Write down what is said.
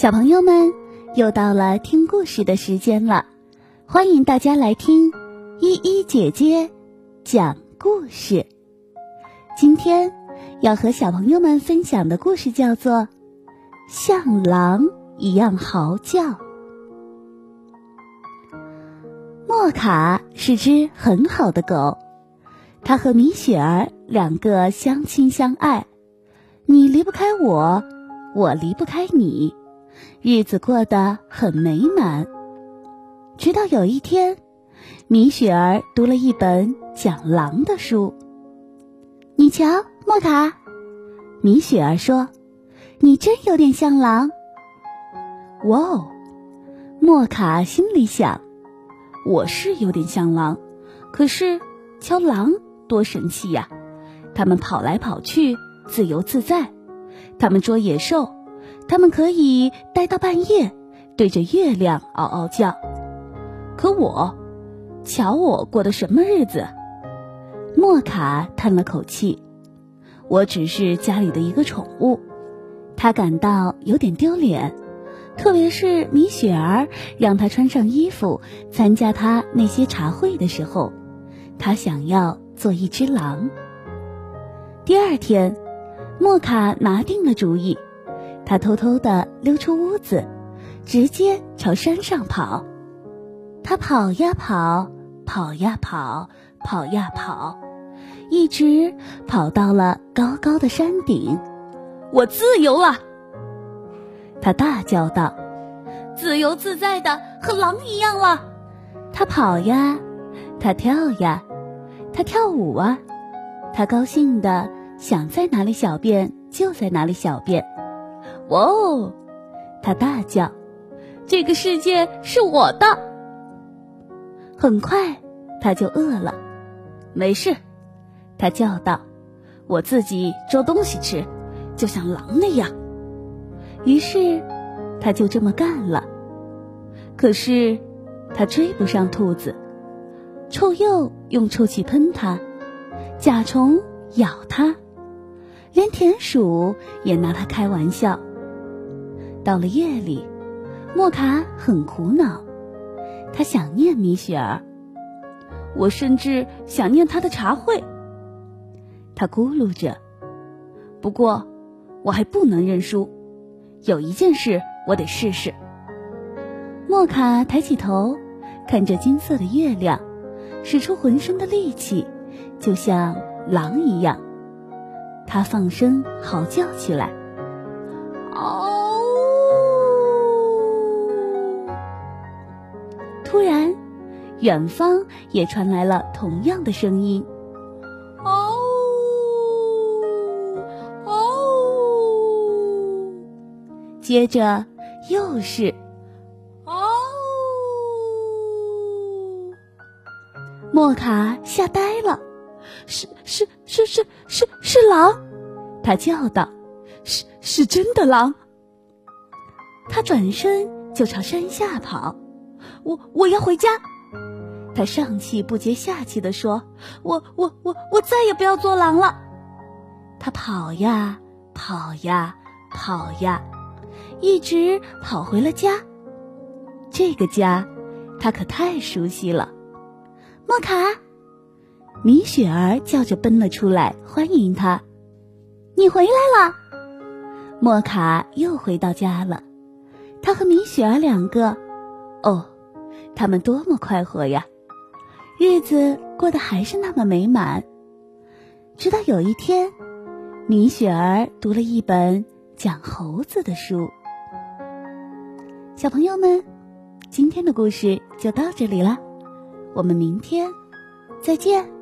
小朋友们，又到了听故事的时间了，欢迎大家来听依依姐姐讲故事。今天要和小朋友们分享的故事叫做《像狼一样嚎叫》。莫卡是只很好的狗，它和米雪儿两个相亲相爱，你离不开我，我离不开你。日子过得很美满，直到有一天，米雪儿读了一本讲狼的书。你瞧，莫卡，米雪儿说：“你真有点像狼。”哇哦，莫卡心里想：“我是有点像狼，可是瞧狼多神气呀！他们跑来跑去，自由自在，他们捉野兽。”他们可以待到半夜，对着月亮嗷嗷叫。可我，瞧我过的什么日子？莫卡叹了口气：“我只是家里的一个宠物。”他感到有点丢脸，特别是米雪儿让他穿上衣服参加他那些茶会的时候，他想要做一只狼。第二天，莫卡拿定了主意。他偷偷地溜出屋子，直接朝山上跑。他跑呀跑，跑呀跑，跑呀跑，一直跑到了高高的山顶。我自由了！他大叫道：“自由自在的，和狼一样了！”他跑呀，他跳呀，他跳舞啊，他高兴的想在哪里小便就在哪里小便。哇哦！他大叫：“这个世界是我的！”很快，他就饿了。没事，他叫道：“我自己捉东西吃，就像狼那样。”于是，他就这么干了。可是，他追不上兔子。臭鼬用臭气喷他，甲虫咬他，连田鼠也拿他开玩笑。到了夜里，莫卡很苦恼，他想念米雪儿，我甚至想念他的茶会。他咕噜着，不过我还不能认输，有一件事我得试试。莫卡抬起头，看着金色的月亮，使出浑身的力气，就像狼一样，他放声嚎叫起来。突然，远方也传来了同样的声音：“哦哦！”接着又是“哦”。莫卡吓呆了，“是是是是是是狼！”他叫道，“是是真的狼！”他转身就朝山下跑。我我要回家，他上气不接下气的说：“我我我我再也不要做狼了。”他跑呀跑呀跑呀，一直跑回了家。这个家，他可太熟悉了。莫卡，米雪儿叫着奔了出来，欢迎他。你回来了。莫卡又回到家了，他和米雪儿两个，哦。他们多么快活呀，日子过得还是那么美满。直到有一天，米雪儿读了一本讲猴子的书。小朋友们，今天的故事就到这里了，我们明天再见。